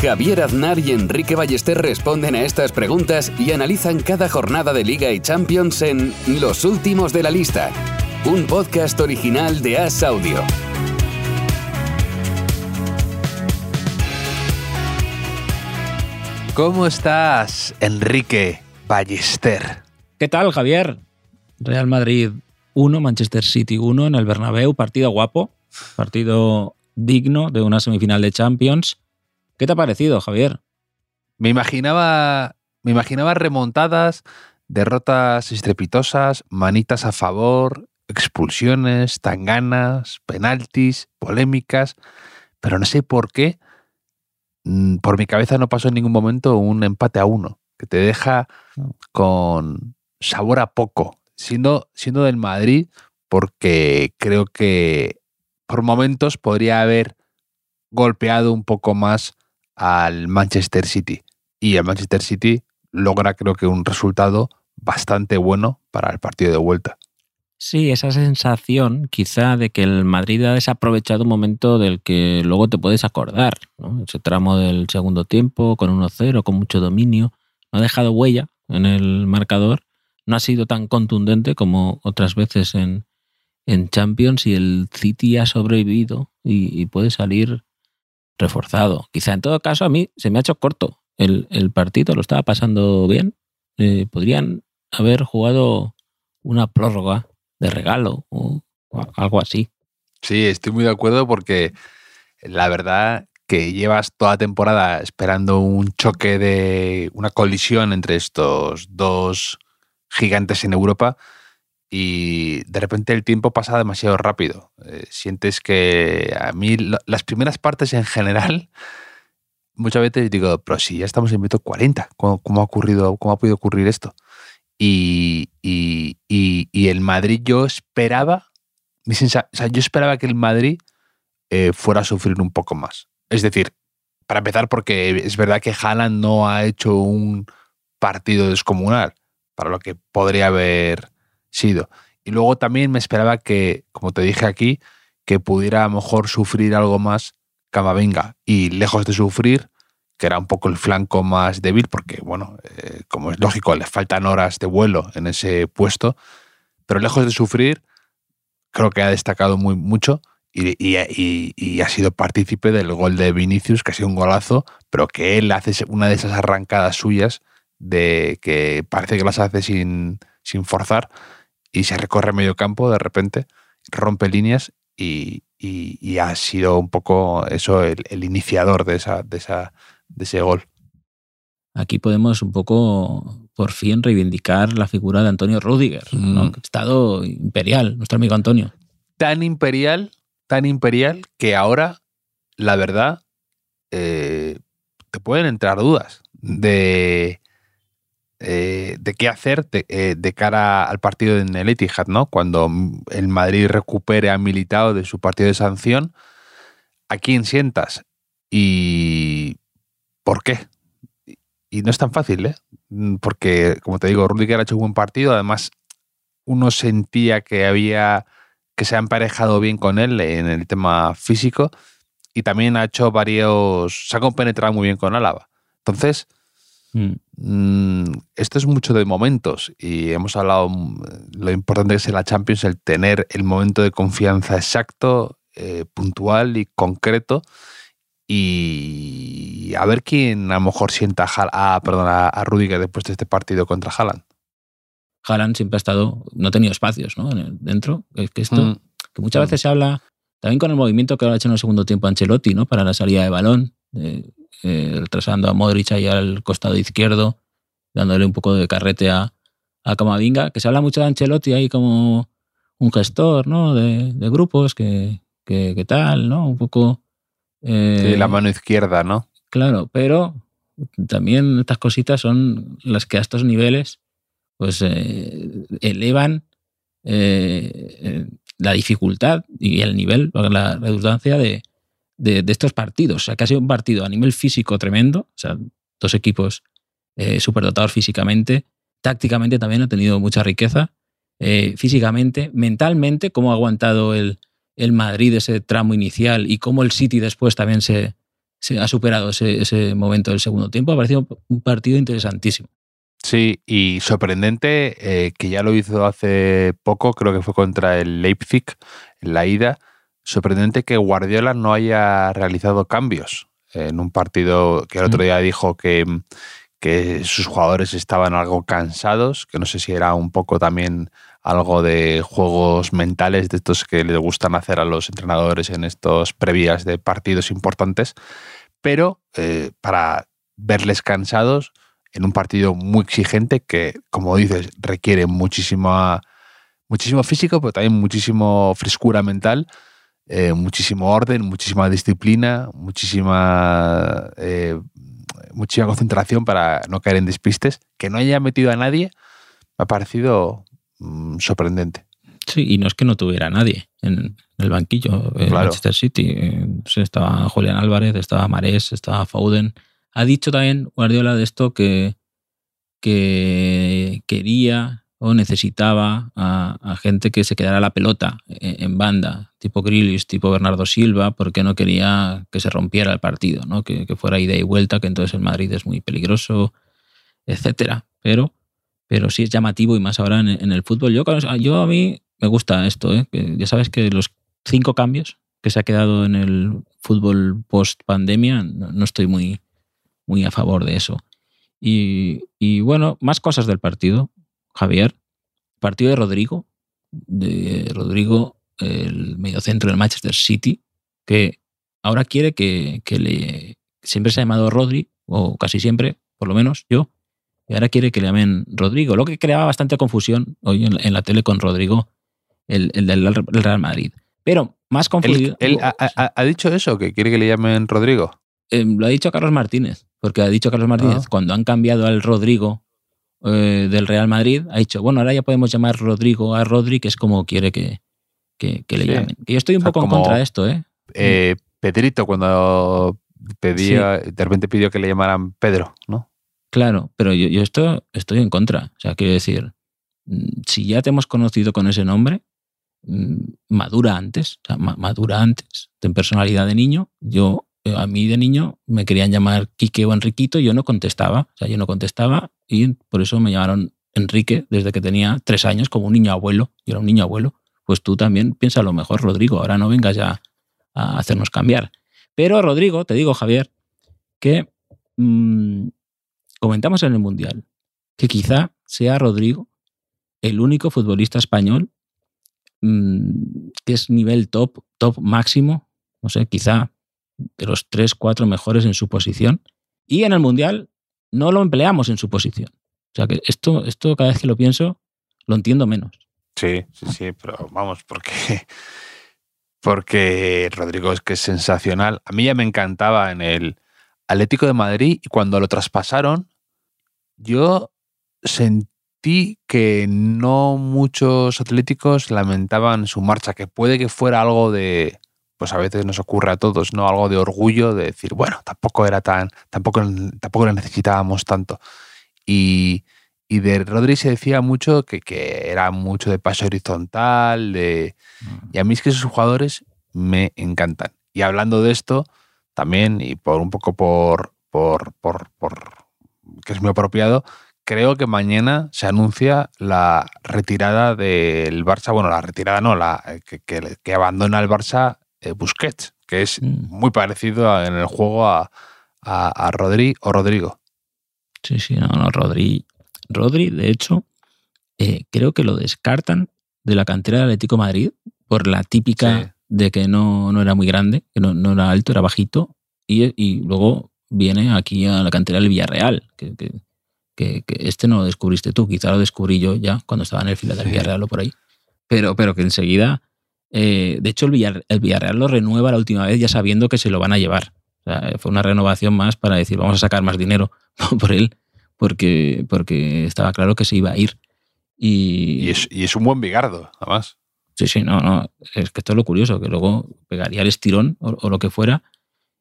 Javier Aznar y Enrique Ballester responden a estas preguntas y analizan cada jornada de Liga y Champions en Los Últimos de la Lista, un podcast original de As Audio. ¿Cómo estás, Enrique Ballester? ¿Qué tal, Javier? Real Madrid 1, Manchester City 1 en el Bernabéu, partido guapo, partido digno de una semifinal de Champions. ¿Qué te ha parecido, Javier? Me imaginaba, me imaginaba remontadas, derrotas estrepitosas, manitas a favor, expulsiones, tanganas, penaltis, polémicas, pero no sé por qué mm, por mi cabeza no pasó en ningún momento un empate a uno, que te deja con sabor a poco, siendo, siendo del Madrid, porque creo que por momentos podría haber golpeado un poco más al Manchester City. Y el Manchester City logra creo que un resultado bastante bueno para el partido de vuelta. Sí, esa sensación quizá de que el Madrid ha desaprovechado un momento del que luego te puedes acordar. Ese tramo del segundo tiempo con 1-0, con mucho dominio. No ha dejado huella en el marcador. No ha sido tan contundente como otras veces en, en Champions y el City ha sobrevivido y puede salir reforzado. Quizá en todo caso a mí se me ha hecho corto el, el partido, lo estaba pasando bien. Eh, podrían haber jugado una prórroga de regalo o, algo así. Sí, estoy muy de acuerdo porque la verdad que llevas toda temporada esperando un choque de una colisión entre estos dos gigantes en Europa y de repente el tiempo pasa demasiado rápido. Eh, sientes que a mí las primeras partes en general, muchas veces digo, pero si ya estamos en minuto 40, ¿cómo, ha ocurrido, cómo ha podido ocurrir esto? Y, y- y- el Madrid yo esperaba, mi o sea, yo esperaba que el Madrid eh, fuera a sufrir un poco más. Es decir, para empezar, porque es verdad que Haaland no ha hecho un partido descomunal para lo que podría haber sido. Y luego también me esperaba que, como te dije aquí, que pudiera a lo mejor sufrir algo más Camavinga. Y lejos de sufrir, que era un poco el flanco más débil, porque, bueno, eh, como es lógico, le faltan horas de vuelo en ese puesto, pero lejos de sufrir, creo que ha destacado muy mucho y, y- ha sido partícipe del gol de Vinicius, que ha sido un golazo, pero que él hace una de esas arrancadas suyas de que parece que las hace sin, sin forzar y se recorre medio campo de repente, rompe líneas y, y- y ha sido un poco eso el, el iniciador de, esa, de, esa, de ese gol. Aquí podemos un poco, por fin, reivindicar la figura de Antonio Rudiger, ¿no? Mm. Estado imperial, nuestro amigo Antonio. Tan imperial, tan imperial que ahora, la verdad, eh, te pueden entrar dudas de, eh, de qué hacer de, eh, de cara al partido en el Etihad, ¿no? Cuando el Madrid recupere a Militao de su partido de sanción, ¿a quién sientas? ¿Y por qué? Y no es tan fácil, ¿eh? Mm, Porque, como te digo, Rudiger ha hecho un buen partido, además uno sentía que había que se ha emparejado bien con él en el tema físico y también ha hecho varios, se ha compenetrado muy bien con Álava. Entonces, Mm. Mm, esto es mucho de momentos y hemos hablado mm, lo importante que es en la Champions el tener el momento de confianza exacto, eh, puntual y concreto y a ver quién a lo mejor sienta a, a, perdón, a, a Rudiger después de este partido contra Haaland. Haaland siempre ha estado, no ha tenido espacios ¿no? Dentro. Es que esto, Mm, que muchas veces se habla, también con el movimiento que ha hecho en el segundo tiempo Ancelotti, ¿no? Para la salida de balón, eh, eh, retrasando a Modric ahí al costado izquierdo, dándole un poco de carrete a, a Camavinga, que se habla mucho de Ancelotti ahí como un gestor, ¿no? De, de grupos, que, que, que tal, ¿no? Un poco... eh, sí, la mano izquierda, ¿no? Claro, pero también estas cositas son las que a estos niveles pues eh, elevan eh, la dificultad y el nivel, la redundancia de, de, estos partidos. O sea, que ha sido un partido a nivel físico tremendo, o sea, dos equipos eh, superdotados físicamente, tácticamente también ha tenido mucha riqueza, eh, físicamente, mentalmente, cómo ha aguantado el, el, Madrid ese tramo inicial y cómo el City después también se, se ha superado ese, ese, momento del segundo tiempo. Ha parecido un partido interesantísimo. Sí, y sorprendente eh, que ya lo hizo hace poco, creo que fue contra el Leipzig en la ida. Sorprendente que Guardiola no haya realizado cambios en un partido que el otro día dijo que, que sus jugadores estaban algo cansados, que no sé si era un poco también algo de juegos mentales de estos que les gustan hacer a los entrenadores en estos previas de partidos importantes, pero eh, para verles cansados en un partido muy exigente que, como dices, requiere muchísima, muchísimo físico, pero también muchísimo frescura mental, eh, muchísimo orden, muchísima disciplina, muchísima, eh, muchísima concentración para no caer en despistes. Que no haya metido a nadie me ha parecido mm, sorprendente. Sí, y no es que no tuviera nadie en el banquillo. En Manchester City eh, estaba Julián Álvarez, estaba Marés, estaba Foden ha dicho también Guardiola de esto que, que quería o necesitaba a, gente que se quedara la pelota en, banda, tipo Grillis, tipo Bernardo Silva, porque no quería que se rompiera el partido, ¿no? que, fuera ida y vuelta, que entonces el Madrid es muy peligroso, etcétera. Pero, pero sí es llamativo y más ahora en, el fútbol. Yo, yo a mí me gusta esto, ¿eh? ya sabes que los cinco cambios que se ha quedado en el fútbol post pandemia, no estoy muy, muy a favor de eso. Y, bueno, más cosas del partido, Javier. Partido de Rodrigo, de Rodrigo, el mediocentro del Manchester City, que ahora quiere que, le. Siempre se ha llamado Rodri, o casi siempre, por lo menos yo, y ahora quiere que le llamen Rodrigo, lo que creaba bastante confusión hoy en, la tele con Rodrigo, el, del Real Madrid. Pero más confundido. ¿Él, ha, dicho eso, que quiere que le llamen Rodrigo? Em, lo ha dicho Carlos Martínez. Porque ha dicho Carlos Martínez, ah. cuando han cambiado al Rodrigo eh, del Real Madrid, ha dicho, bueno, ahora ya podemos llamar Rodrigo a Rodri, que es como quiere que, que, le llamen. Que yo estoy un poco en contra de esto, ¿eh? ¿eh? Pedrito, cuando pedía, de repente pidió que le llamaran Pedro, ¿no? Claro, pero yo, yo esto, estoy en contra. O sea, quiero decir, mm, si ya te hemos conocido con ese nombre, mm, madura antes, o sea, madura antes, ten personalidad de niño. Yo a mí de niño me querían llamar Quique o Enriquito y yo no contestaba. O sea, yo no contestaba y por eso me llamaron Enrique desde que tenía tres años, como un niño abuelo. Yo era un niño abuelo. Pues tú también piensa lo mejor, Rodrigo. Ahora no vengas ya a hacernos cambiar. Pero, Rodrigo, te digo, Javier, que mm, comentamos en el Mundial que quizá sea Rodrigo el único futbolista español mm, que es nivel top, top máximo. No sé, quizá de los tres, cuatro mejores en su posición. Y en el Mundial no lo empleamos en su posición. O sea que esto, esto cada vez que lo pienso, lo entiendo menos. Sí, sí, sí, pero vamos, porque, porque Rodrigo es que es sensacional. A mí ya me encantaba en el Atlético de Madrid y cuando lo traspasaron, yo sentí que no muchos atléticos lamentaban su marcha, que puede que fuera algo de, pues a veces nos ocurre a todos, ¿no? Algo de orgullo de decir, bueno, tampoco era tan, tampoco, tampoco lo necesitábamos tanto. Y, y de Rodri se decía mucho que, que, era mucho de paso horizontal, de, mm. y a mí es que esos jugadores me encantan. Y hablando de esto, también, y por un poco por, por, por, por que es muy apropiado, creo que mañana se anuncia la retirada del Barça, bueno, la retirada no, la que, que, que abandona el Barça eh, Busquets, que es mm. muy parecido en el juego a, a, Rodri o Rodrigo. Sí, sí, no, no, Rodri. Rodri, de hecho, eh, creo que lo descartan de la cantera del Atlético Madrid por la típica de que no, no, era muy grande, que no, no era alto, era bajito, y, y, luego viene aquí a la cantera del Villarreal, que, que, que, este no lo descubriste tú, quizá lo descubrí yo ya cuando estaba en el fila del Villarreal o por ahí, pero, pero que enseguida eh, de hecho, el, Villarreal lo renueva la última vez ya sabiendo que se lo van a llevar. fue una renovación más para decir, vamos a sacar más dinero por él, porque, porque estaba claro que se iba a ir. Y, Y es, y es un buen bigardo, además. Sí, sí, no, no. Es que esto es lo curioso, que luego pegaría el estirón o, o lo que fuera.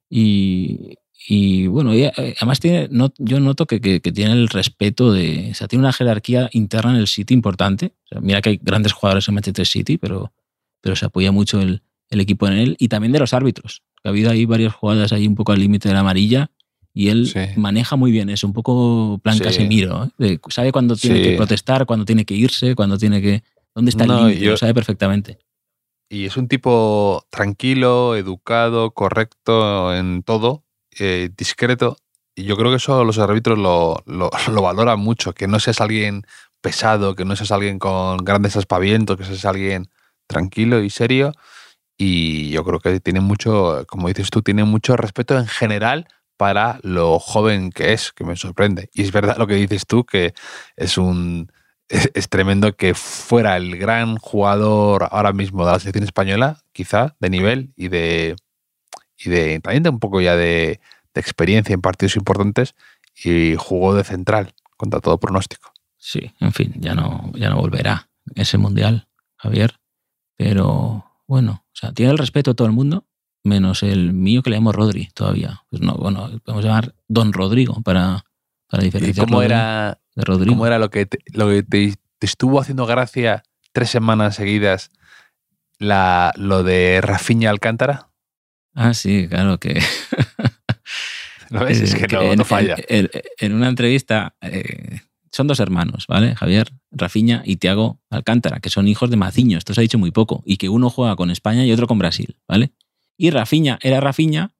Y, y bueno, y, eh, además tiene, no, yo noto que, que- que tiene el respeto de. O sea, tiene una jerarquía interna en el City importante. O sea, mira que hay grandes jugadores en Manchester City, pero, pero se apoya mucho el, el equipo en él. Y también de los árbitros. Ha habido ahí varias jugadas ahí un poco al límite de la amarilla. Y él Sí. maneja muy bien eso, un poco plan Sí. Casemiro. ¿eh? Sabe cuándo tiene Sí. que protestar, cuándo tiene que irse, cuándo tiene que. ¿Dónde está No, el límite? Lo sabe perfectamente. Y es un tipo tranquilo, educado, correcto en todo, eh, discreto. Y yo creo que eso los árbitros lo, lo, lo valoran mucho, que no seas alguien pesado, que no seas alguien con grandes aspavientos, que seas alguien tranquilo y serio. Y yo creo que tiene mucho, como dices tú, tiene mucho respeto en general para lo joven que es, que me sorprende. Y es verdad lo que dices tú, que es un es, tremendo que fuera el gran jugador ahora mismo de la selección española, quizá, de nivel y de y de también de un poco ya de, de experiencia en partidos importantes y jugó de central contra todo pronóstico. Sí, en fin, ya no, ya no volverá ese mundial, Javier. Pero bueno, o sea, tiene el respeto de todo el mundo, menos el mío que le llamo Rodri todavía. Pues no, bueno, podemos llamar Don Rodrigo para, para ¿Y diferenciarlo cómo era, de Rodrigo. cómo era lo que te, lo que te, te estuvo haciendo gracia tres semanas seguidas la, lo de Rafinha Alcántara? Ah, sí, claro que. ¿Lo ves? Es que no, en, no falla. En, en- en una entrevista, eh, son dos hermanos, ¿vale? Javier, Rafiña y Tiago Alcántara, que son hijos de Maciño, esto se ha dicho muy poco, y que uno juega con España y otro con Brasil, ¿vale? Y Rafiña era Rafiña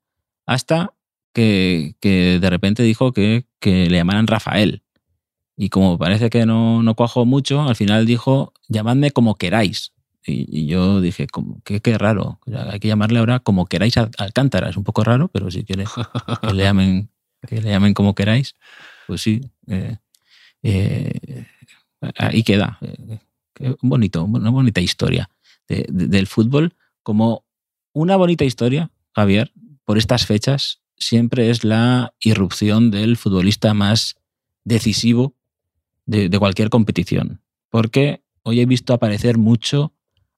hasta que, que de repente dijo que, le llamaran Rafael. Y como parece que no, no cuajó mucho, al final dijo, llamadme como queráis. Y, yo dije, como, qué, qué raro. Hay que llamarle ahora como queráis a Alcántara. Es un poco raro, pero si quiere que le llamen, que le llamen como queráis, pues sí. eh, eh, ahí queda. Eh, qué bonito, una bonita historia de- de- del fútbol. Como una bonita historia, Javier, por estas fechas, siempre es la irrupción del futbolista más decisivo de, de cualquier competición. Porque hoy he visto aparecer mucho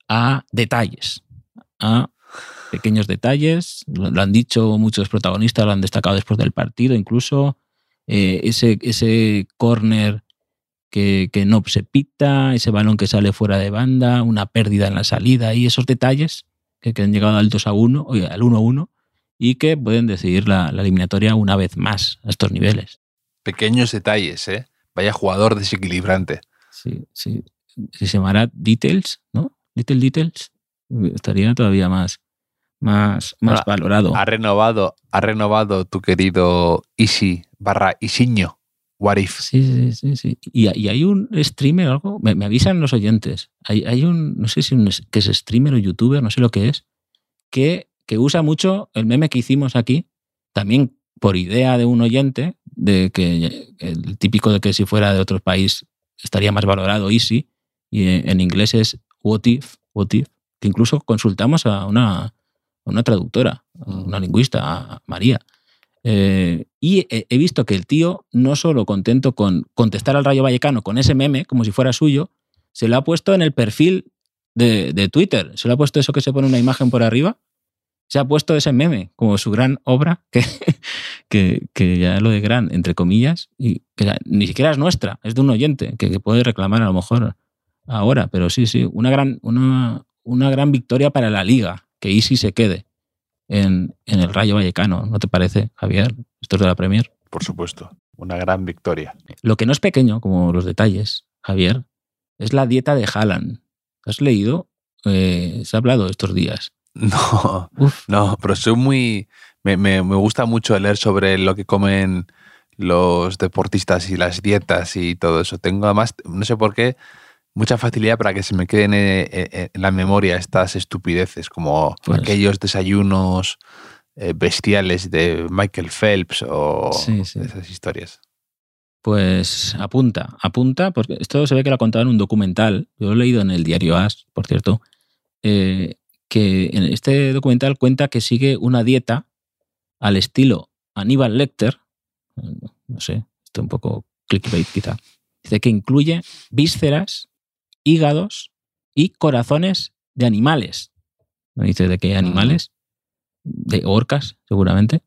a detalles, a pequeños detalles, lo han dicho muchos protagonistas, lo han destacado después del partido, incluso eh, ese, ese córner que, que no se pita, ese balón que sale fuera de banda, una pérdida en la salida y esos detalles que, que han llegado al 2 a 1, oye, al 1 a 1 y que pueden decidir la, la eliminatoria una vez más a estos niveles. Pequeños detalles, ¿eh? Vaya jugador desequilibrante. Sí, sí. Si se llamará Details, ¿no? Little Details, estaría todavía más, más, más valorado. Ha renovado, ha renovado tu querido Isi barra Isiño. What if? Sí, sí, sí, sí. Y, y hay un streamer o algo, me, me avisan los oyentes, hay, hay un, no sé si un, es- que es streamer o youtuber, no sé lo que es, que, que usa mucho el meme que hicimos aquí, también por idea de un oyente, de que el típico de que si fuera de otro país estaría más valorado Easy, y en inglés es what if, what if, que incluso consultamos a una, a una traductora, a una lingüista, a María. Eh, y he, he visto que el tío, no solo contento con contestar al Rayo Vallecano con ese meme, como si fuera suyo, se lo ha puesto en el perfil de, de Twitter. Se lo ha puesto eso que se pone una imagen por arriba. Se ha puesto ese meme como su gran obra, que, que, que ya lo de gran, entre comillas, y que ya ni siquiera es nuestra, es de un oyente que, que puede reclamar a lo mejor ahora. Pero sí, sí, una gran, una, una gran victoria para la liga, que Easy se quede en, en el Rayo Vallecano, ¿no te parece, Javier? Esto es de la Premier. Por supuesto. Una gran victoria. Lo que no es pequeño, como los detalles, Javier, es la dieta de Haaland. ¿Has leído? Eh, se ha hablado estos días. No, Uf, no, pero soy muy. Me, me- me gusta mucho leer sobre lo que comen los deportistas y las dietas y todo eso. Tengo además, no sé por qué, mucha facilidad para que se me queden en, en- en la memoria estas estupideces, como Pues- aquellos desayunos eh, bestiales de Michael Phelps o Sí, sí. esas historias. pues apunta, apunta, porque esto se ve que lo ha contado en un documental. Yo lo he leído en el diario As, por cierto, eh, que en este documental cuenta que sigue una dieta al estilo Aníbal Lecter. No sé, esto un poco clickbait quizá. Dice que incluye vísceras, hígados y corazones de animales. No dice de qué animales, de orcas, seguramente,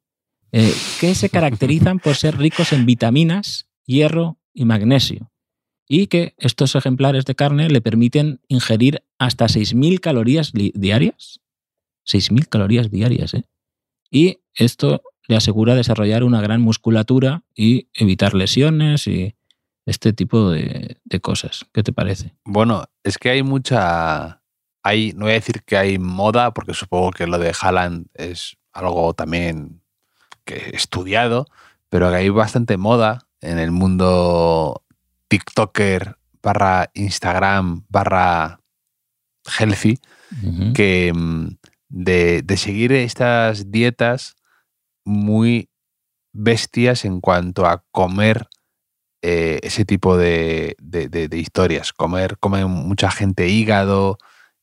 eh, que se caracterizan por ser ricos en vitaminas, hierro y magnesio. Y que estos ejemplares de carne le permiten ingerir hasta 6.000 calorías diarias. 6.000 calorías diarias, ¿eh? Y esto le asegura desarrollar una gran musculatura y evitar lesiones y este tipo de, cosas. ¿Qué te parece? Bueno, es que hay mucha. Hay, no voy a decir que hay moda, porque supongo que lo de Haaland es algo también que estudiado, pero que hay bastante moda en el mundo TikToker barra Instagram barra healthy, que mm, de, de seguir estas dietas muy bestias en cuanto a comer eh, ese tipo de, historias. Comer, come mucha gente hígado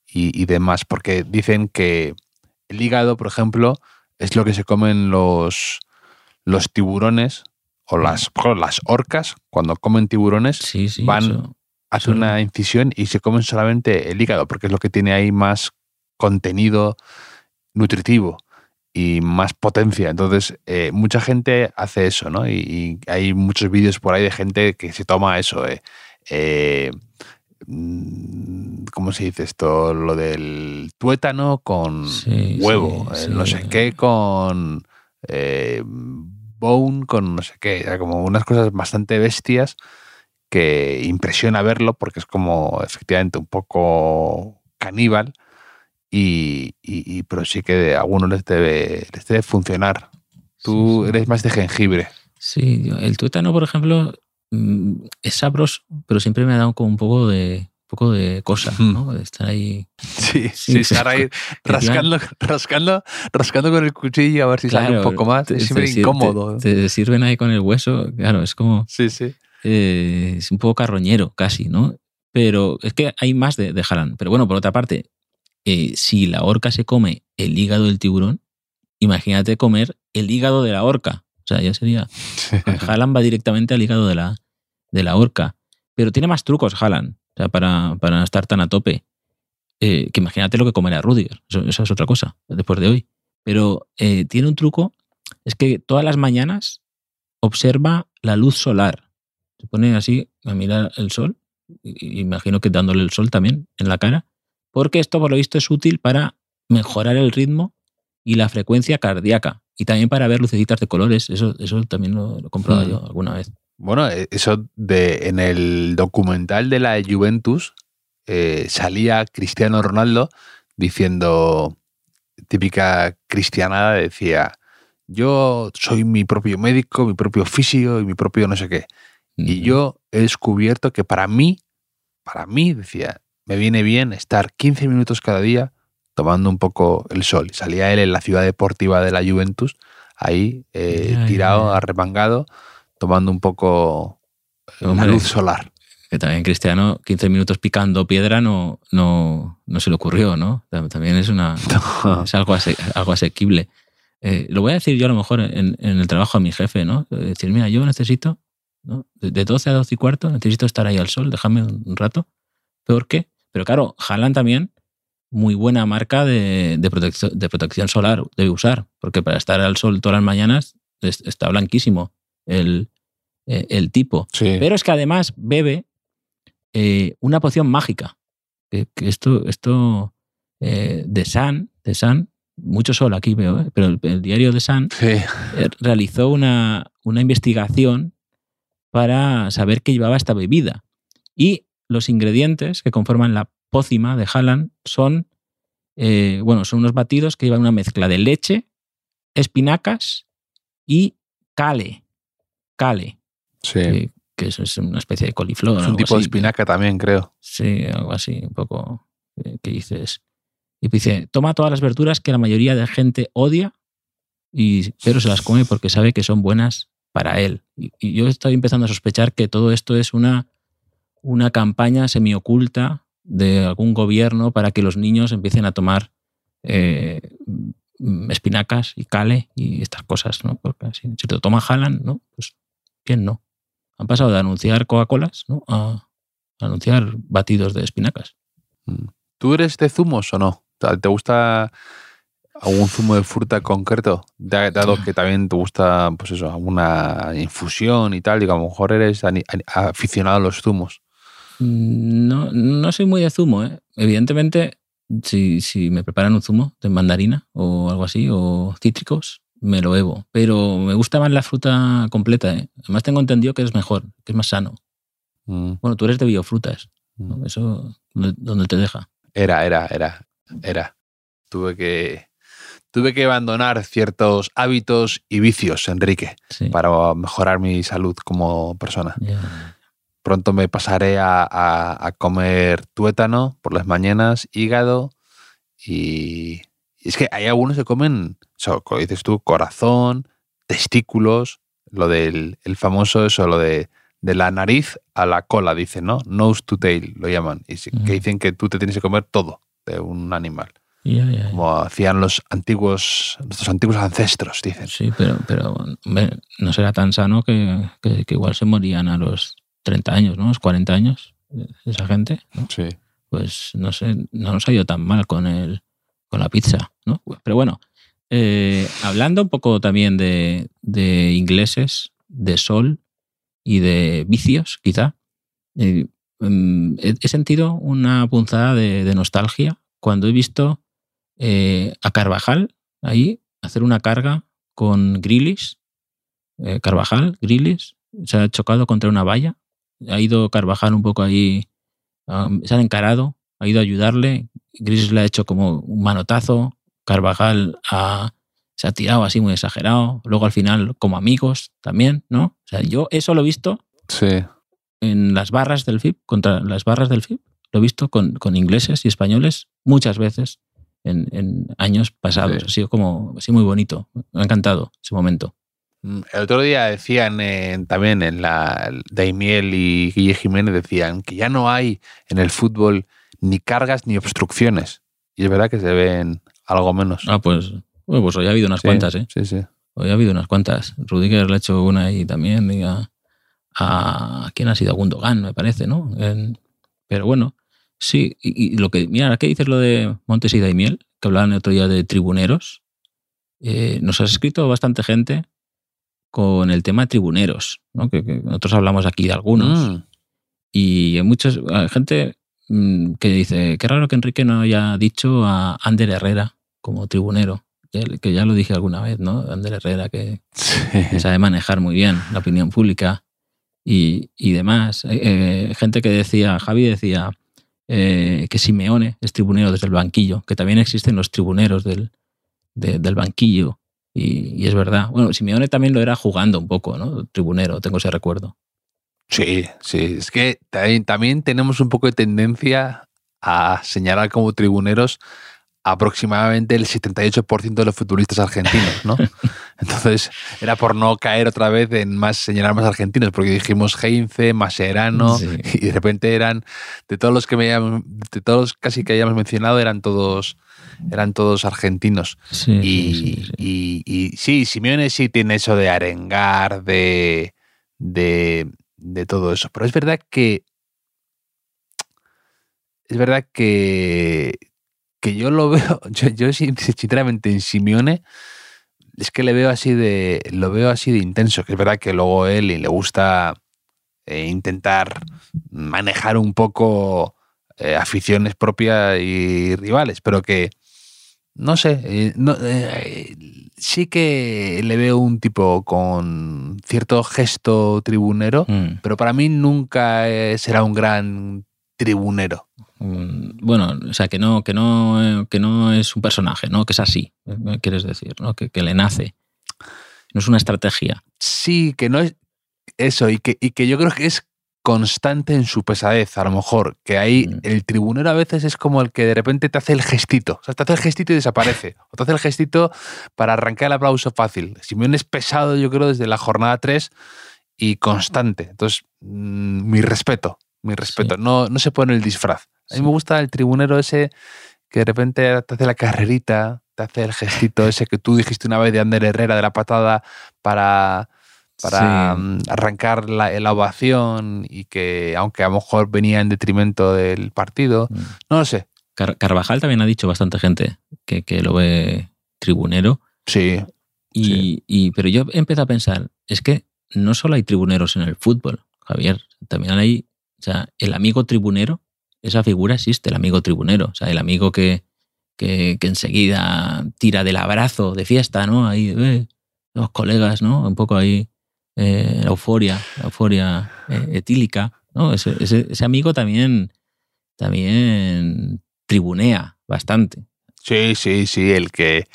y, demás, porque dicen que el hígado, por ejemplo, es lo que se comen los, los tiburones o mm. las, las orcas, cuando comen tiburones, van, a hacer una incisión y se comen solamente el hígado, porque es lo que tiene ahí más contenido nutritivo y más potencia. Entonces, eh, mucha gente hace eso, ¿no? Y, hay muchos vídeos por ahí de gente que se toma eso, eh, eh, mm, ¿cómo se dice esto? Lo del tuétano con huevo, no sé qué con bone, con no sé qué, como unas cosas bastante bestias que impresiona verlo porque es como efectivamente un poco caníbal y, pero sí que a algunos les debe, les debe funcionar. Tú eres más de jengibre. Sí, el tuétano, por ejemplo, mm, es sabroso, pero siempre me ha dado como un poco de poco de cosa, ¿no? De estar ahí. Sí, sí, estar ahí rascando, rascando, rascando con el cuchillo a ver si sale un poco más. es siempre incómodo. Te, sirven ahí con el hueso, claro, es como. Sí, sí. Eh, es un poco carroñero, casi, ¿no? Pero es que hay más de, de Pero bueno, por otra parte, eh, si la orca se come el hígado del tiburón, imagínate comer el hígado de la orca. O sea, ya sería. Haaland va directamente al hígado de la, de la orca. Pero tiene más trucos, Haaland, o sea, para, para estar tan a tope. Eh, que imagínate lo que comerá Rudiger. Eso, es otra cosa, después de hoy. Pero eh, tiene un truco, es que todas las mañanas observa la luz solar. Se pone así a mirar el sol, imagino que dándole el sol también en la cara, porque esto por lo visto es útil para mejorar el ritmo y la frecuencia cardíaca y también para ver lucecitas de colores. Eso, eso también lo, he comprobado mm. yo alguna vez. Bueno, e, eso de en el documental de la Juventus eh, salía Cristiano Ronaldo diciendo, típica cristianada, decía, yo soy mi propio médico, mi propio físico y mi propio no sé qué. Y yo he descubierto que para mí, para mí, decía, me viene bien estar 15 minutos cada día tomando un poco el sol. Y salía él en la ciudad deportiva de la Juventus, ahí eh, tirado, arremangado, tomando un poco la luz solar. Que también Cristiano, 15 minutos picando piedra no, no, no se le ocurrió, ¿no? También es, una, es algo, algo asequible. Eh, lo voy a decir yo a lo mejor en, el trabajo a mi jefe, ¿no? Decir, mira, yo necesito, de 12 a 12 y cuarto, necesito estar ahí al sol, déjame un rato. ¿Por qué? Pero claro, Haaland también, muy buena marca de, protección, de protección solar debe usar, porque para estar al sol todas las mañanas está blanquísimo el, eh, el tipo. Pero es que además bebe eh, una poción mágica. Que, esto, esto eh, de San, de San, mucho sol aquí veo, pero el, diario de San realizó una, una investigación para saber qué llevaba esta bebida. Y los ingredientes que conforman la pócima de Haaland son, eh, bueno, son unos batidos que llevan una mezcla de leche, espinacas y cale. Cale. Sí. Que, eso es una especie de coliflor. Es un tipo de espinaca también, creo. Sí, algo así, un poco. Eh, que dices? Y dice, toma todas las verduras que la mayoría de gente odia, y, pero se las come porque sabe que son buenas para él. Y, y yo estoy empezando a sospechar que todo esto es una una campaña semioculta de algún gobierno para que los niños empiecen a tomar eh, espinacas y cale y estas cosas, ¿no? Porque si, te lo toma ¿no? Pues ¿quién no? Han pasado de anunciar Coca-Colas ¿no? a anunciar batidos de espinacas. Mm. ¿Tú eres de zumos o no? ¿Te gusta algún zumo de fruta concreto? Dado que también te gusta, pues eso, alguna infusión y tal, y a lo mejor eres aficionado a los zumos. Mm, no, no soy muy de zumo, ¿eh? Evidentemente, si, si me preparan un zumo de mandarina o algo así, o cítricos, me lo bebo. Pero me gusta más la fruta completa. ¿eh? Además tengo entendido que es mejor, que es más sano. Mm. Bueno, tú eres de biofrutas. Mm. Eso, ¿dónde te deja? Era, era, era, era. Tuve que, tuve que abandonar ciertos hábitos y vicios, Enrique, para mejorar mi salud como persona. Pronto me pasaré a, comer tuétano por las mañanas, hígado y, es que hay algunos que comen, como dices tú, corazón, testículos, lo del el famoso eso, lo de, de la nariz a la cola, dicen, ¿no? Nose to tail, lo llaman. Y que dicen que tú te tienes que comer todo de un animal. Como hacían los antiguos, nuestros antiguos ancestros, dicen. Sí, pero, pero no será tan sano que, igual se morían a los 30 años, ¿no? Los 40 años, esa gente. Sí. Pues no sé, no nos ha ido tan mal con, el, con la pizza, ¿no? Pero bueno, eh, hablando un poco también de, ingleses, de sol y de vicios, quizá, eh, mm, he, sentido una punzada de nostalgia cuando he visto eh, a Carvajal ahí hacer una carga con Grillis. Eh, Carvajal, Grillis, se ha chocado contra una valla. Ha ido Carvajal un poco ahí, se han encarado, ha ido a ayudarle. Grillis le ha hecho como un manotazo. Carvajal se ha tirado así muy exagerado. Luego al final, como amigos también, ¿no? O sea, yo eso lo he visto sí. en las barras del FIP, contra las barras del FIP. Lo he visto con, con ingleses y españoles muchas veces en, años pasados. Ha sido como, así muy bonito. Me ha encantado ese momento. Mm, el otro día decían también en la Daimiel y Guille Jiménez decían que ya no hay en el fútbol ni cargas ni obstrucciones. Y es verdad que se ven algo menos. Ah, pues, pues hoy ha habido unas cuantas, ¿eh? Sí, sí. Hoy ha habido unas cuantas. Rudiger le ha hecho una ahí también. A, a ¿Quién ha sido? A Gundogan, me parece, ¿no? pero bueno, Sí, y, lo que, mira, ¿qué dices lo de Montes y Daimiel? Que hablaban el otro día de tribuneros. Eh, nos has escrito bastante gente con el tema de tribuneros, ¿no? que, nosotros hablamos aquí de algunos. Mm. Y hay mucha gente mm, que dice, qué raro que Enrique no haya dicho a Ander Herrera como tribunero, que ya lo dije alguna vez, ¿no? Ander Herrera, que, sabe manejar muy bien la opinión pública y, demás. Eh, gente que decía, Javi decía, eh, que Simeone es tribunero desde el banquillo, que también existen los tribuneros del, del banquillo. Y, es verdad. Bueno, Simeone también lo era jugando un poco, ¿no? Tribunero, tengo ese recuerdo. Sí, sí. Es que también tenemos un poco de tendencia a señalar como tribuneros aproximadamente el 78% de los futbolistas argentinos, ¿no? Entonces, era por no caer otra vez en más señalar más argentinos, porque dijimos Heinze, Maserano, y de repente eran, de todos los que me de todos casi que hayamos mencionado, eran todos eran todos argentinos. y, sí, y, sí, Simeone sí tiene eso de arengar, de, de, de todo eso. Pero es verdad que es verdad que, que yo lo veo, yo, sinceramente en Simeone es que le veo así de, lo veo así de intenso, que es verdad que luego él y le gusta eh, intentar manejar un poco eh, aficiones propias y rivales, pero que no sé, eh, sí que le veo un tipo con cierto gesto tribunero, mm. pero para mí nunca será un gran tribunero. Mm, bueno, o sea, que no, que no, que no es un personaje, ¿no? Que es así, eh, quieres decir, ¿no? Que, le nace. No es una estrategia. Sí, que no es eso, y que, y que yo creo que es constante en su pesadez, a lo mejor, que ahí mm. el tribunero a veces es como el que de repente te hace el gestito, o sea, te hace el gestito y desaparece, o te hace el gestito para arrancar el aplauso fácil. Simeone es pesado, yo creo, desde la jornada 3 y constante. Entonces, mm, mi respeto, mi respeto. No, no se pone el disfraz. A mí me gusta el tribunero ese que de repente te hace la carrerita, te hace el gestito ese que tú dijiste una vez de Ander Herrera de la patada para, para Sí. mm, arrancar la, la ovación y que, aunque a lo mejor venía en detrimento del partido, Mm. no lo sé. Car- Carvajal también ha dicho bastante gente que, que lo ve tribunero. Sí, Y, Sí. y- pero yo empecé a pensar, es que no solo hay tribuneros en el fútbol, Javier, también hay, o sea, el amigo tribunero, esa figura existe, el amigo tribunero, o sea, el amigo que, que, que enseguida tira del abrazo de fiesta, ¿no? Ahí, eh, los colegas, ¿no? Un poco ahí, eh, la euforia, la euforia eh, etílica, ¿no? Ese, ese- ese amigo también, también tribunea bastante. sí, sí, sí, el que,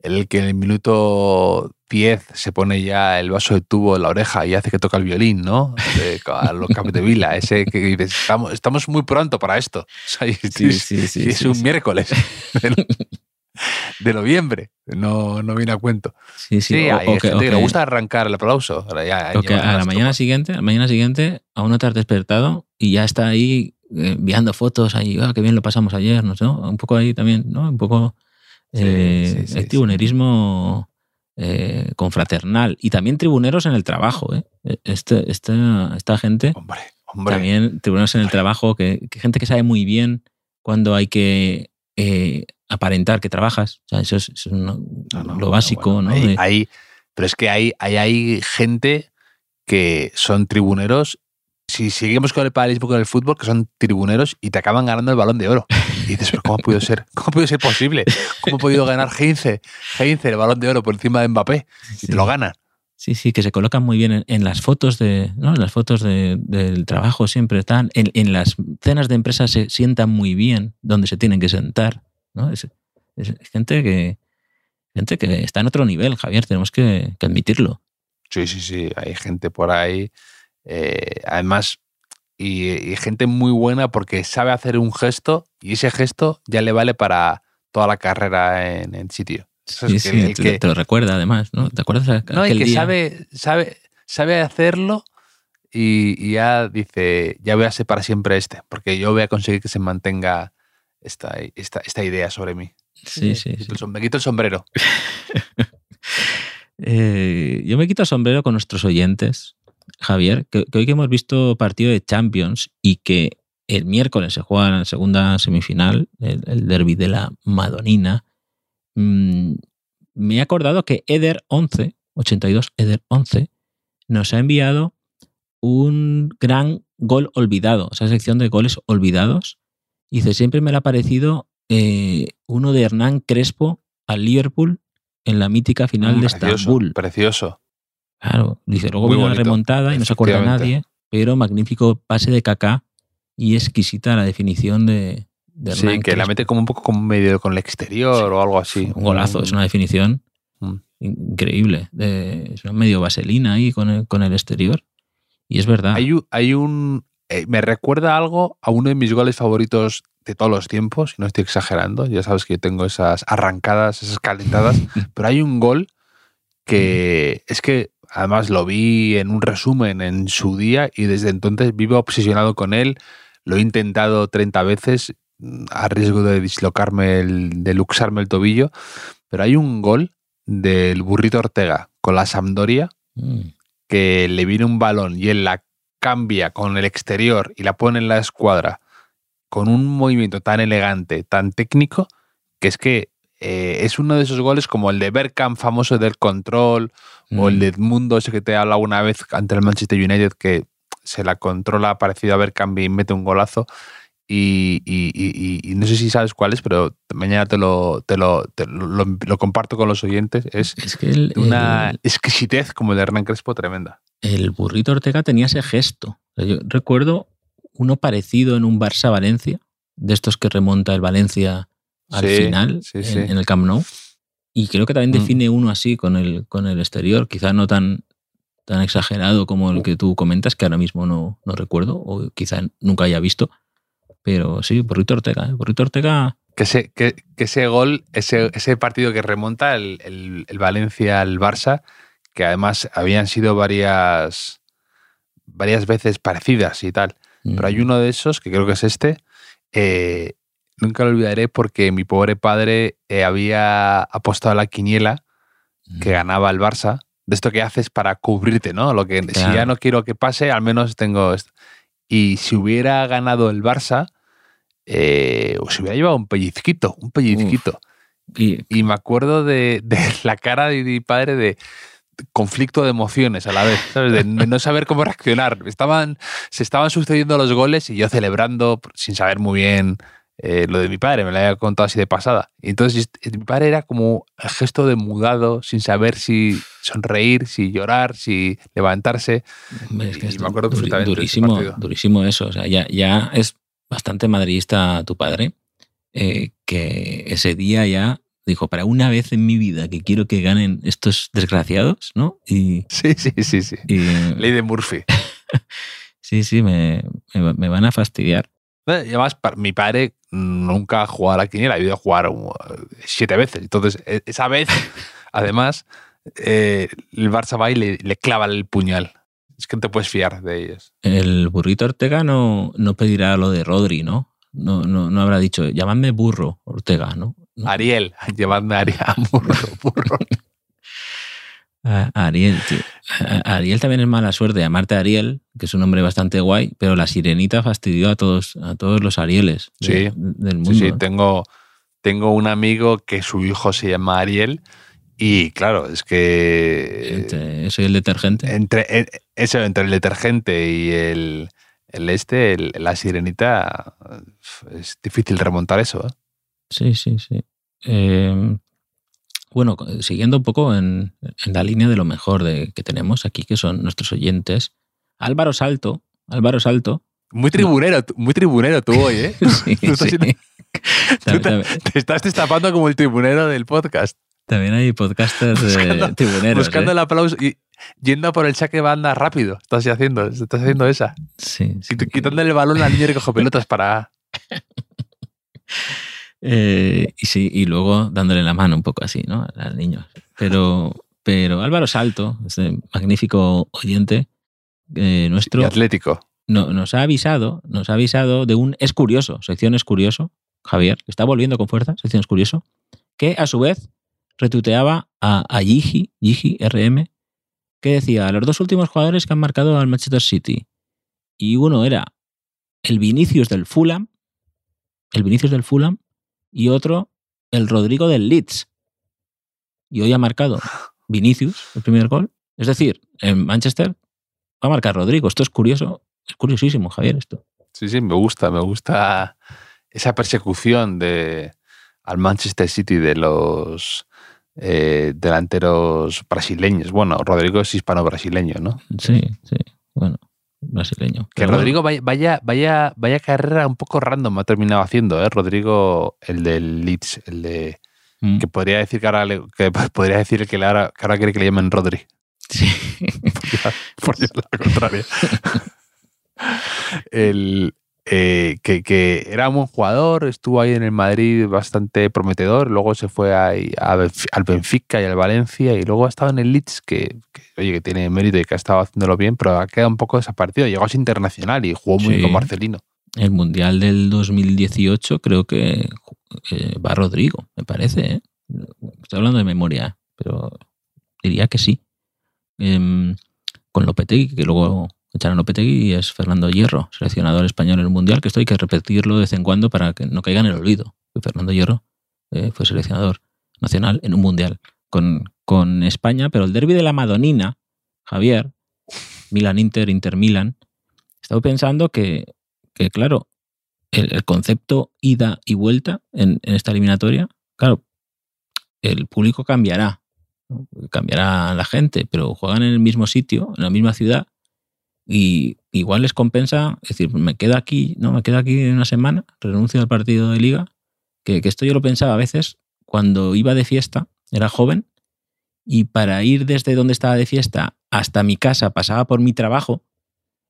el que en el minuto 10 se pone ya el vaso de tubo en la oreja y hace que toca el violín, ¿no? De- a los Capdevila, ese que dices, estamos, estamos muy pronto para esto. O sea, y Sí, es- sí, sí, es un sí. miércoles de, noviembre, no, no viene a cuento. Sí, sí, Sí, o- hay o que- gente que le gusta arrancar el aplauso. Ya- a la mañana siguiente, a la mañana siguiente, aún no te has despertado y ya está ahí eh, enviando fotos ahí, ah, qué bien lo pasamos ayer, no sé, ¿no? un poco ahí también, ¿no? Un poco Sí, eh, sí, sí, el sí. tribunerismo eh, confraternal y también tribuneros en el trabajo, ¿eh? Este, esta, esta gente, Hombre, hombre. también tribuneros en el trabajo, que, que gente que sabe muy bien cuando hay que eh, aparentar que trabajas, o sea, eso es, eso es una- No, no, lo bueno, básico, bueno, ¿no? hay- hay- pero es que hay, hay, hay gente que son tribuneros. Si seguimos con el paralelismo con el fútbol, que son tribuneros y te acaban ganando el balón de oro. Y dices, ¿pero cómo ha podido ser? ¿Cómo ha podido ser posible? ¿Cómo ha podido ganar Heinze, Heinze el balón de oro por encima de Mbappé? Y Sí. te lo ganan. Sí, sí, que se colocan muy bien en, en las fotos de, ¿no? En las fotos de- del trabajo siempre están. En, en las cenas de empresa se sientan muy bien donde se tienen que sentar. ¿No? Es, es gente que gente que está en otro nivel, Javier, tenemos que, que admitirlo. Sí, sí, sí. Hay gente por ahí. eh, además, y, y gente muy buena porque sabe hacer un gesto y ese gesto ya le vale para toda la carrera en el sitio. Eso Sí, es que sí, te, que- te lo recuerda además, ¿no? ¿Te acuerdas No, y que día? sabe, sabe, sabe hacerlo y, y ya dice, ya voy a ser para siempre este, porque yo voy a conseguir que se mantenga esta, esta, esta idea sobre mí. Sí, sí, Me sí. quito el som- Me quito el sombrero. Eh, yo me quito el sombrero con nuestros oyentes, Javier, que, que hoy que hemos visto partido de Champions y que el miércoles se juega en la segunda semifinal, el, el derby de la Madonina, mm, me he acordado que Eder 11, 82 Eder 11, nos ha enviado un gran gol olvidado, esa sección de goles olvidados. Dice, siempre me le ha parecido eh, uno de Hernán Crespo al Liverpool en la mítica final Mm, de precioso, Estambul. Precioso. Claro, dice, luego Muy vino la remontada y no se acuerda nadie, pero magnífico pase de Kaká y exquisita la definición de, de Sí, Hernán que la mete como un poco como medio con el exterior o algo así. Un golazo, es una definición Mm. increíble. de- es una medio vaselina ahí con el, con el exterior. Y es verdad. Hay, un- hay un. Eh, me recuerda algo a uno de mis goles favoritos de todos los tiempos, y no estoy exagerando. Ya sabes que yo tengo esas arrancadas, esas calentadas, pero hay un gol que es que además lo vi en un resumen en su día y desde entonces vivo obsesionado con él. Lo he intentado 30 veces mm, a riesgo de dislocarme, el, de luxarme el tobillo, pero hay un gol del burrito Ortega con la Sampdoria Mm. que le viene un balón y él la cambia con el exterior y la pone en la escuadra con un movimiento tan elegante, tan técnico, que es que eh, es uno de esos goles como el de Bergkamp famoso del control o el Mm. de Edmundo ese que te habla una vez ante el Manchester United que se la controla parecido a Bergkamp y mete un golazo. Y, y- y- y- no sé si sabes cuál es, pero mañana te lo, te lo, te lo, lo- lo comparto con los oyentes. Es Es que el, una el- exquisitez como el de Hernán Crespo tremenda. el burrito Ortega tenía ese gesto. Yo recuerdo uno parecido en un Barça Valencia, de estos que remonta el Valencia al Sí, final sí, en, sí. en el Camp Nou. Y creo que también Mm. define uno así con el, con el exterior, quizá no tan, tan exagerado como el que tú comentas, que ahora mismo no, no recuerdo, o quizá nunca haya visto. Pero sí, Burrito Ortega. ¿eh? Burrito Ortega, Que ese, que, que ese gol, ese, ese partido que remonta el, el- el Valencia al Barça, que además habían sido varias, varias veces parecidas y tal. Pero hay mm, uno de esos, que creo que es este, eh, nunca lo olvidaré porque mi pobre padre eh, había apostado a la quiniela que mm, ganaba el Barça de esto que haces para cubrirte, ¿no? Lo que si ya no quiero que pase, al menos tengo esto. Y si hubiera ganado el Barça, eh, se hubiera llevado un pellizquito, un pellizquito. Y, me acuerdo de, la cara de mi padre de conflicto de emociones a la vez, ¿sabes? De no saber cómo reaccionar. Estaban, se estaban sucediendo los goles y yo celebrando sin saber muy bien eh, lo de mi padre, me lo había contado así de pasada. Y entonces mi padre era como el gesto de mudado, sin saber si sonreír, si llorar, si levantarse. Es que me acuerdo perfectamente. Durísimo, durísimo eso. O sea, ya, ya es bastante madridista tu padre, eh, que ese día ya dijo, para una vez en mi vida que quiero que ganen estos desgraciados, ¿no? Y, sí, sí, sí, sí. Ley de Murphy. sí, sí, me, me, van a fastidiar. Y además, mi padre nunca ha jugado a la quiniela, ha ido a jugar siete veces. Entonces, e, esa vez, además, eh, el Barça va y le, le, clava el puñal. Es que no te puedes fiar de ellos. El burrito Ortega no, no pedirá lo de Rodri, ¿no? No, no, no habrá dicho, llamadme burro Ortega, ¿no? Ariel, llamadme Ariel, burro, burro. Ariel, tío. Ariel también es mala suerte llamarte Ariel, que es un nombre bastante guay, pero la sirenita fastidió a todos, a todos los Arieles del mundo. Sí, sí, tengo, tengo un amigo que su hijo se llama Ariel y claro, es que. Entre eso y el detergente. Entre, eh, eso, entre el detergente y el, el este, la sirenita, es difícil remontar eso. ¿eh? Sí, sí, sí. Em, bueno, siguiendo un poco en, la línea de lo mejor de, que tenemos aquí, que son nuestros oyentes. Álvaro Salto, Álvaro Salto. Muy tribunero, muy tribunero tú hoy, ¿eh? sí, sí. te, estás destapando como el tribunero del podcast. También hay podcasters buscando, tribuneros. Buscando ¿eh? el aplauso y yendo por el saque banda rápido. Estás haciendo, estás haciendo esa. Sí. Quitándole el balón al niño que coge pelotas para. Eh, y sí, y luego dándole la mano un poco así, ¿no? Al niño. Pero, pero Álvaro Salto, este magnífico oyente eh, nuestro. Y atlético. No, nos ha avisado, nos ha avisado de un Es Curioso, sección Es Curioso, Javier, que está volviendo con fuerza, sección Es Curioso, que a su vez retuiteaba a, a Gigi, RM, que decía, los dos últimos jugadores que han marcado al Manchester City. Y uno era el Vinicius del Fulham, el Vinicius del Fulham, y otro el Rodrigo del Leeds. Y hoy ha marcado Vinicius el primer gol. Es decir, en Manchester va a marcar Rodrigo. Esto es curioso, es curiosísimo, Javier, esto. Sí, sí, me gusta, me gusta esa persecución de, al Manchester City de los eh, delanteros brasileños. Bueno, Rodrigo es hispano-brasileño, ¿no? Sí, sí, bueno, brasileño. Que Rodrigo vaya, vaya, vaya, carrera un poco random ha terminado haciendo, ¿eh? Rodrigo, el del Leeds, el de... Mm. Que podría decir que ahora, que podría decir que, ahora, que ahora quiere que le llamen Rodri. Sí. por, la contraria. el, eh, que, era un buen jugador, estuvo ahí en el Madrid bastante prometedor, luego se fue al Benfica y al Valencia y luego ha estado en el Leeds, que, oye, que tiene mérito y que ha estado haciéndolo bien, pero ha quedado un poco desaparecido. Llegó a ser internacional y jugó muy con Marcelino. El Mundial del 2018 creo que eh, va Rodrigo, me parece. ¿eh? Estoy hablando de memoria, pero diría que sí. Em, con Lopetegui, que luego Echan Lopetegui es Fernando Hierro, seleccionador español en el Mundial, que esto hay que repetirlo de vez en cuando para que no caiga en el olvido. Fernando Hierro eh, fue seleccionador nacional en un Mundial con, con España, pero el derby de la Madonina, Javier, Milan-Inter, Inter-Milan, estaba pensando que, que claro, el, concepto ida y vuelta en, esta eliminatoria, claro, el público cambiará, cambiará la gente, pero juegan en el mismo sitio, en la misma ciudad, y igual les compensa, es decir, me quedo aquí, no, me quedo aquí una semana, renuncio al partido de liga, que, esto yo lo pensaba a veces cuando iba de fiesta, era joven, y para ir desde donde estaba de fiesta hasta mi casa pasaba por mi trabajo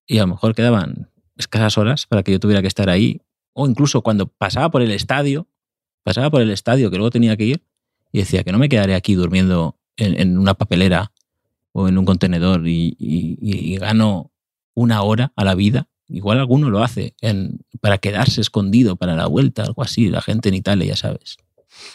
y a lo mejor quedaban escasas horas para que yo tuviera que estar ahí, o incluso cuando pasaba por el estadio, pasaba por el estadio que luego tenía que ir y decía que no me quedaré aquí durmiendo en, una papelera o en un contenedor y gano una hora a la vida. Igual alguno lo hace para quedarse escondido para la vuelta, algo así. La gente en Italia, ya sabes.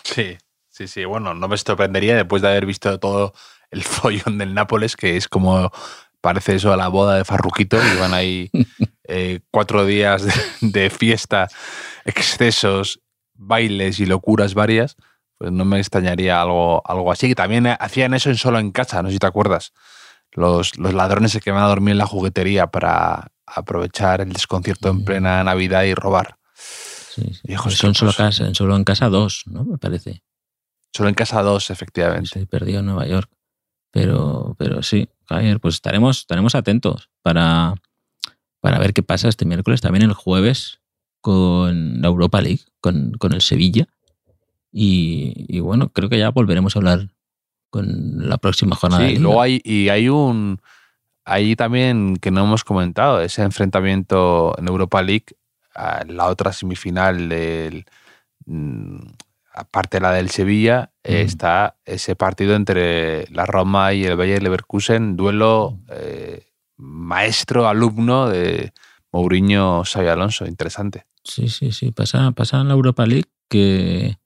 Sí, Sí, sí, bueno, no me sorprendería después de haber visto todo el follón del Nápoles, que es como parece eso a la boda de Farruquito, y van ahí eh, cuatro días de, de fiesta, excesos, bailes y locuras varias, pues no me extrañaría algo, algo así. Que también hacían eso en solo en casa, no sé si te acuerdas. Los, los ladrones se quedaban a dormir en la juguetería para aprovechar el desconcierto en plena Navidad y robar. Sí, sí. Viejos son solo, casa, en solo en casa dos, ¿no? Me parece. Solo en casa dos, efectivamente. Se perdió en Nueva York. Pero, pero sí, Javier, pues estaremos, estaremos atentos para, para ver qué pasa este miércoles. También el jueves con la Europa League, con, con el Sevilla. Y, y, bueno, creo que ya volveremos a hablar con la próxima jornada. Sí, luego hay, y hay un. Ahí también que no hemos comentado, ese enfrentamiento en Europa League, la otra semifinal del. mm, Aparte de la del Sevilla, Mm. está ese partido entre la Roma y el Bayer Leverkusen, duelo eh, maestro-alumno de Mourinho Xavi Alonso. Interesante. Sí, sí, sí. Pasa, pasa en la Europa League que,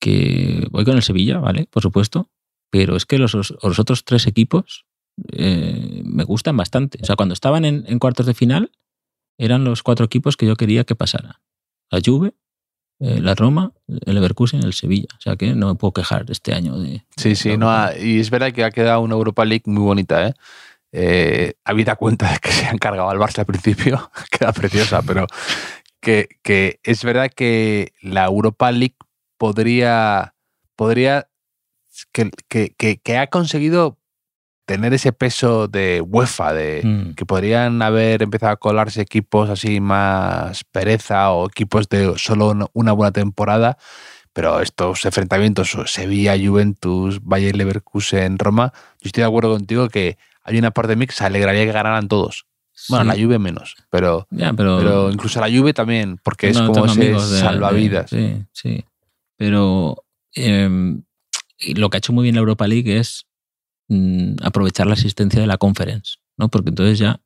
que voy con el Sevilla, ¿vale? Por supuesto. Pero es que los, los otros tres equipos eh, me gustan bastante. O sea, cuando estaban en, en, cuartos de final, eran los cuatro equipos que yo quería que pasaran. La Juve, eh, la Roma, el Leverkusen y el Sevilla. O sea que no me puedo quejar este año de. Sí, sí, no ha, y es verdad que ha quedado una Europa League muy bonita, ¿eh? Eh, habida cuenta de que se han cargado al Barça al principio, queda preciosa, pero que, que, es verdad que la Europa League podría, podría que, que, que, ha conseguido tener ese peso de UEFA, de mm. que podrían haber empezado a colarse equipos así más pereza o equipos de solo una buena temporada, pero estos enfrentamientos, Sevilla, Juventus, Bayern Leverkusen, Roma, yo estoy de acuerdo contigo que hay una parte de mí que se alegraría que ganaran todos. Bueno, sí. la Juve menos, pero, ya, pero, pero, incluso la Juve también, porque es como ese de, salvavidas. De, sí, sí. Pero eh, lo que ha hecho muy bien la Europa League es mmm, aprovechar la asistencia de la conference, ¿no? Porque entonces ya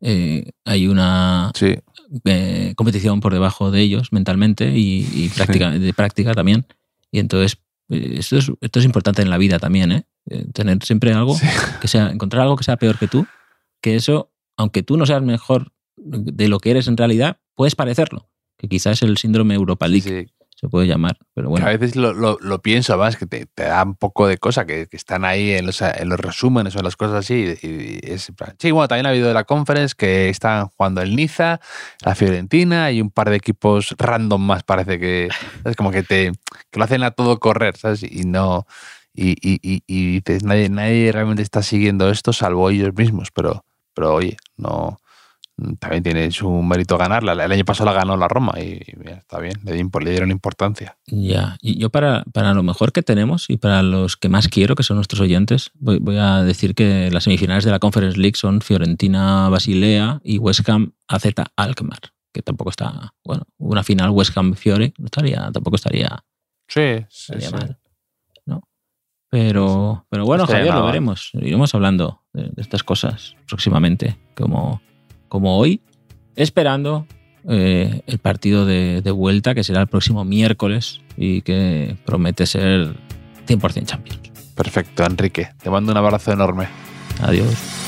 eh, hay una sí. eh, competición por debajo de ellos mentalmente y, y práctica, sí. de práctica también. Y entonces eh, esto es, esto es importante en la vida también, ¿eh? tener siempre algo sí. que sea, encontrar algo que sea peor que tú, que eso, aunque tú no seas mejor de lo que eres en realidad, puedes parecerlo. Que quizás es el síndrome Europa League. Se puede llamar, pero bueno. A veces lo, lo, lo pienso más, que te, te, da un poco de cosa, que, que están ahí en los, en los, resúmenes o en las cosas así. Y, y es, sí, bueno, también ha habido de la conference que están jugando el Niza, la Fiorentina y un par de equipos random más, parece que es como que te que lo hacen a todo correr, ¿sabes? Y no. Y, y, y, y dices, nadie, nadie realmente está siguiendo esto salvo ellos mismos, pero, pero oye, no también tiene su mérito ganarla. El año pasado la ganó la Roma y, y está bien, le, le, dieron importancia. Ya, y yo para, para lo mejor que tenemos y para los que más quiero, que son nuestros oyentes, voy, voy a decir que las semifinales de la Conference League son Fiorentina Basilea y West Ham AZ Alkmaar, que tampoco está, bueno, una final West Ham Fiore, no estaría, tampoco estaría, sí, sí, estaría sí. mal. ¿no? Pero, pero bueno, Javier, lo veremos. Iremos hablando de, de estas cosas próximamente, como como hoy, esperando eh, el partido de, de, vuelta que será el próximo miércoles y que promete ser 100% Champions. Perfecto, Enrique. Te mando un abrazo enorme. Adiós.